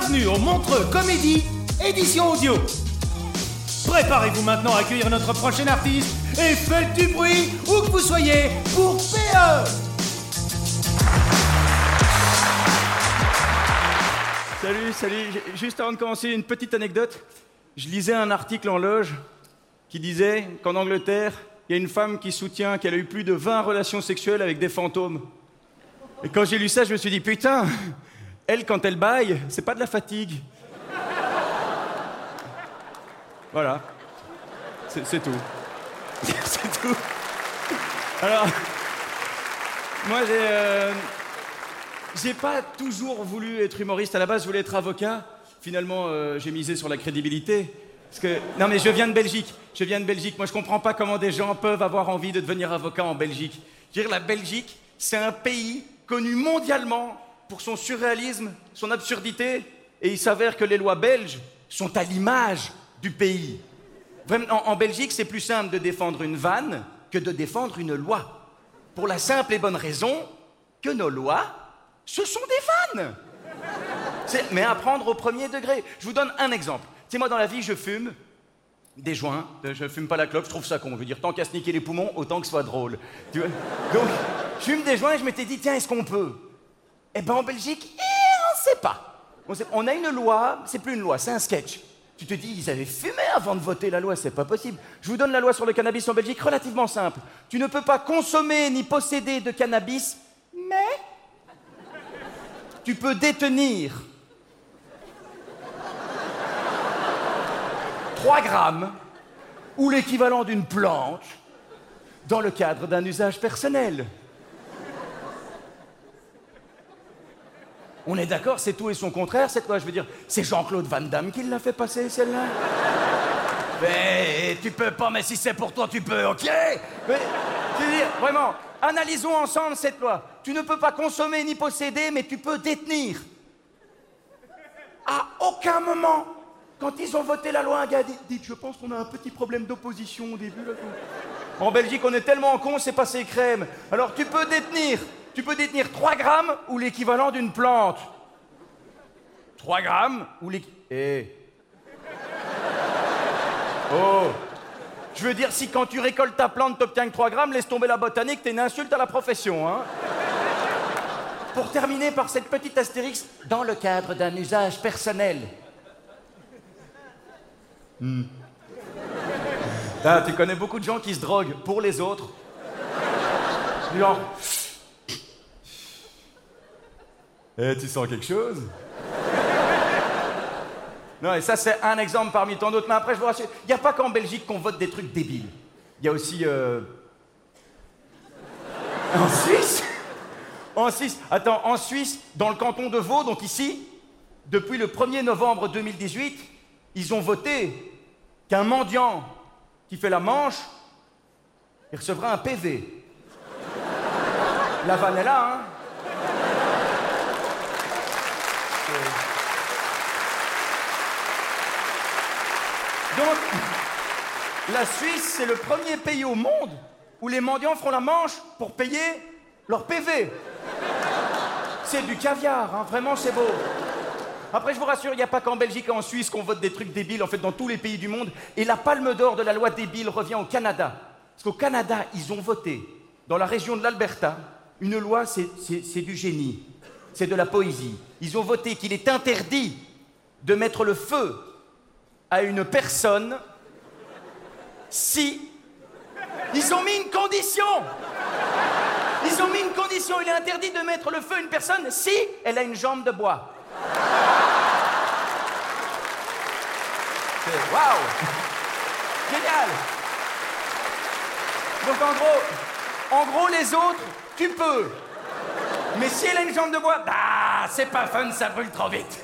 Bienvenue au Montreux Comédie, édition audio. Préparez-vous maintenant à accueillir notre prochain artiste et faites du bruit où que vous soyez pour. PE Salut, salut. Juste avant de commencer, une petite anecdote. Je lisais un article en loge qui disait qu'en Angleterre, il y a une femme qui soutient qu'elle a eu plus de 20 relations sexuelles avec des fantômes. Et quand j'ai lu ça, je me suis dit, putain, elle, quand elle baille, c'est pas de la fatigue. Voilà. C'est tout. c'est tout. Alors, moi, j'ai. euh, j'ai pas toujours voulu être humoriste. À la base, je voulais être avocat. Finalement, euh, j'ai misé sur la crédibilité. Parce que non, mais je viens de Belgique. Je viens de Belgique. Moi, je comprends pas comment des gens peuvent avoir envie de devenir avocat en Belgique. Je veux dire, la Belgique, c'est un pays connu mondialement pour son surréalisme, son absurdité, et il s'avère que les lois belges sont à l'image du pays. Vraiment, en, Belgique, c'est plus simple de défendre une vanne que de défendre une loi. Pour la simple et bonne raison que nos lois, ce sont des vannes. Mais à prendre au premier degré. Je vous donne un exemple. Tu sais, moi, dans la vie, je fume des joints. Euh, Je fume pas la clope, je trouve ça con. Je veux dire, tant qu'à se niquer les poumons, autant que ce soit drôle. Donc, je fume des joints et je m'étais dit, tiens, est-ce qu'on peut Eh ben, en Belgique, eh, on sait pas. On, a une loi, c'est plus une loi, c'est un sketch. Tu te dis, ils avaient fumé avant de voter la loi, c'est pas possible. Je vous donne la loi sur le cannabis en Belgique, relativement simple. Tu ne peux pas consommer ni posséder de cannabis, mais tu peux détenir 3 grammes ou l'équivalent d'une plante dans le cadre d'un usage personnel. On est d'accord, c'est tout et son contraire, cette loi. Je veux dire, c'est Jean-Claude Van Damme qui l'a fait passer, celle-là? Mais tu peux pas, mais si c'est pour toi, tu peux, ok? Mais, je veux dire, vraiment, analysons ensemble cette loi. Tu ne peux pas consommer ni posséder, mais tu peux détenir. À aucun moment, quand ils ont voté la loi, un gars dit Dites, je pense qu'on a un petit problème d'opposition au début. En Belgique, on est tellement con, c'est passé crème. Alors tu peux détenir, tu peux détenir 3 grammes ou l'équivalent d'une plante. 3 grammes ou l'équivalent. Eh. Oh Je veux dire, si quand tu récoltes ta plante, t'obtiens que 3 grammes, laisse tomber la botanique, t'es une insulte à la profession, hein Pour terminer par cette petite astérix, dans le cadre d'un usage personnel. Hmm. Ah, tu connais beaucoup de gens qui se droguent pour les autres. Genre. Eh, tu sens quelque chose? Non, et ça, c'est un exemple parmi tant d'autres. Mais après, je vous rassure, il n'y a pas qu'en Belgique qu'on vote des trucs débiles. Il y a aussi. euh, En Suisse? En Suisse. Attends, en Suisse, dans le canton de Vaud, donc ici, depuis le 1er novembre 2018, ils ont voté qu'un mendiant qui fait la manche, il recevra un PV. La vanne est là, hein Donc, la Suisse, c'est le premier pays au monde où les mendiants feront la manche pour payer leur PV. C'est du caviar, hein, vraiment, c'est beau. Après, je vous rassure, il n'y a pas qu'en Belgique et en Suisse qu'on vote des trucs débiles, en fait, dans tous les pays du monde. Et la palme d'or de la loi débile revient au Canada. Parce qu'au Canada, ils ont voté, dans la région de l'Alberta, une loi, c'est du génie, c'est de la poésie. Ils ont voté qu'il est interdit de mettre le feu à une personne si ils ont mis une condition. Ils ont mis une condition. Il est interdit de mettre le feu à une personne si elle a une jambe de bois. Waouh Génial Donc en gros, en gros les autres, tu peux. Mais si elle a une jambe de bois, bah c'est pas fun, ça brûle trop vite.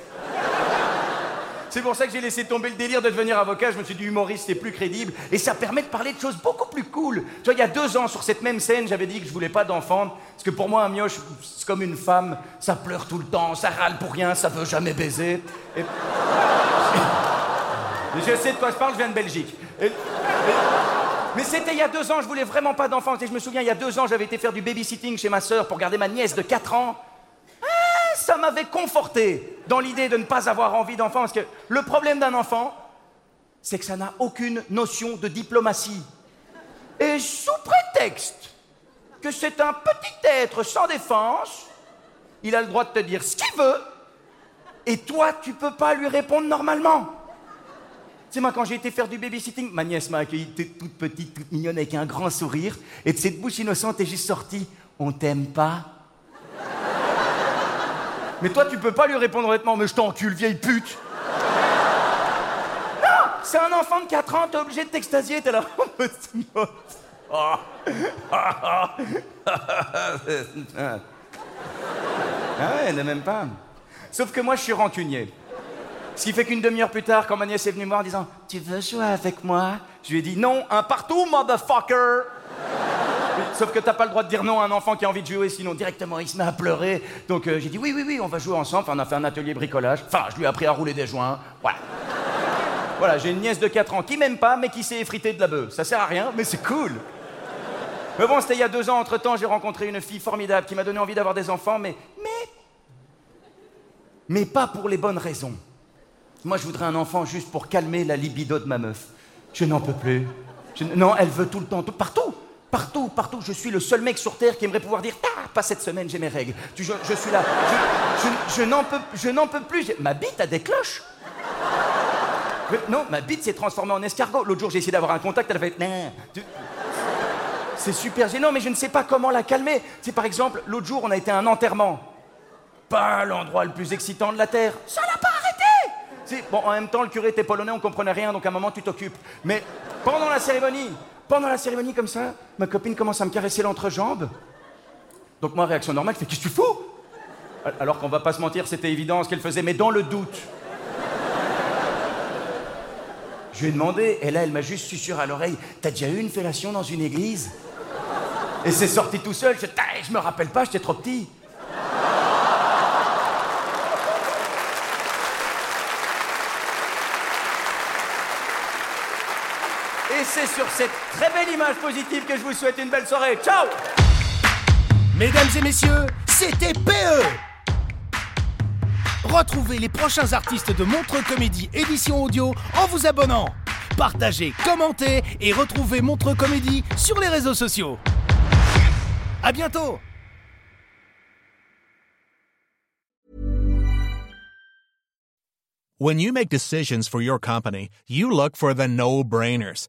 C'est pour ça que j'ai laissé tomber le délire de devenir avocat. Je me suis dit humoriste, c'est plus crédible. Et ça permet de parler de choses beaucoup plus cool. Tu vois, il y a deux ans, sur cette même scène, j'avais dit que je voulais pas d'enfant. Parce que pour moi, un mioche, c'est comme une femme. Ça pleure tout le temps, ça râle pour rien, ça veut jamais baiser. Je sais de quoi je parle, je viens de Belgique. Mais c'était il y a deux ans, je voulais vraiment pas d'enfant. Et je me souviens, il y a deux ans, j'avais été faire du babysitting chez ma sœur pour garder ma nièce de 4 ans ça m'avait conforté dans l'idée de ne pas avoir envie d'enfant. Parce que le problème d'un enfant, c'est que ça n'a aucune notion de diplomatie. Et sous prétexte que c'est un petit être sans défense, il a le droit de te dire ce qu'il veut, et toi, tu peux pas lui répondre normalement. Tu sais, moi, quand j'ai été faire du babysitting, ma nièce m'a accueilli toute petite, toute mignonne, avec un grand sourire, et de cette bouche innocente est juste sortie On t'aime pas mais toi, tu peux pas lui répondre honnêtement, mais je t'encule, vieille pute. Non, c'est un enfant de 4 ans, t'es obligé de t'extasier, t'es là. ah ouais, ne même pas. Sauf que moi, je suis rancunier. Ce qui fait qu'une demi-heure plus tard, quand ma nièce est venue me voir en disant Tu veux jouer avec moi? Je lui ai dit Non, un partout, motherfucker Sauf que t'as pas le droit de dire non à un enfant qui a envie de jouer, sinon directement il se met à pleurer. Donc euh, j'ai dit oui, oui, oui, on va jouer ensemble. on a fait un atelier bricolage. Enfin, je lui ai appris à rouler des joints. Voilà. Voilà, j'ai une nièce de 4 ans qui m'aime pas, mais qui s'est effritée de la bœuf. Ça sert à rien, mais c'est cool. Mais bon, c'était il y a deux ans. Entre temps, j'ai rencontré une fille formidable qui m'a donné envie d'avoir des enfants, mais. Mais. Mais pas pour les bonnes raisons. Moi, je voudrais un enfant juste pour calmer la libido de ma meuf. Je n'en peux plus. Non, elle veut tout le temps, tout, partout. Partout, partout, je suis le seul mec sur Terre qui aimerait pouvoir dire Ah, pas cette semaine, j'ai mes règles. Je, suis là. Je, n'en peux, je n'en peux plus. Ma bite a des cloches. Non, ma bite s'est transformée en escargot. L'autre jour, j'ai essayé d'avoir un contact, elle a fait C'est super gênant, mais je ne sais pas comment la calmer. C'est par exemple, l'autre jour, on a été à un enterrement. Pas l'endroit le plus excitant de la Terre. Ça n'a en même temps, le curé était polonais, on comprenait rien, donc à un moment, tu t'occupes. Mais pendant la cérémonie, pendant la cérémonie, comme ça, ma copine commence à me caresser l'entrejambe. Donc moi, réaction normale, je fais Qu'est-ce que tu fous? Alors qu'on va pas se mentir, c'était évident ce qu'elle faisait, mais dans le doute. Je lui ai demandé, et là, elle m'a juste susurré à l'oreille T'as déjà eu une fellation dans une église? Et c'est sorti tout seul. Je, je me rappelle pas, j'étais trop petit. Et c'est sur cette très belle image positive que je vous souhaite une belle soirée. Ciao Mesdames et messieurs, c'était PE Retrouvez les prochains artistes de Montre Comédie édition audio en vous abonnant. Partagez, commentez et retrouvez Montre Comédie sur les réseaux sociaux. À bientôt When you make decisions for your company, you look for the no-brainers.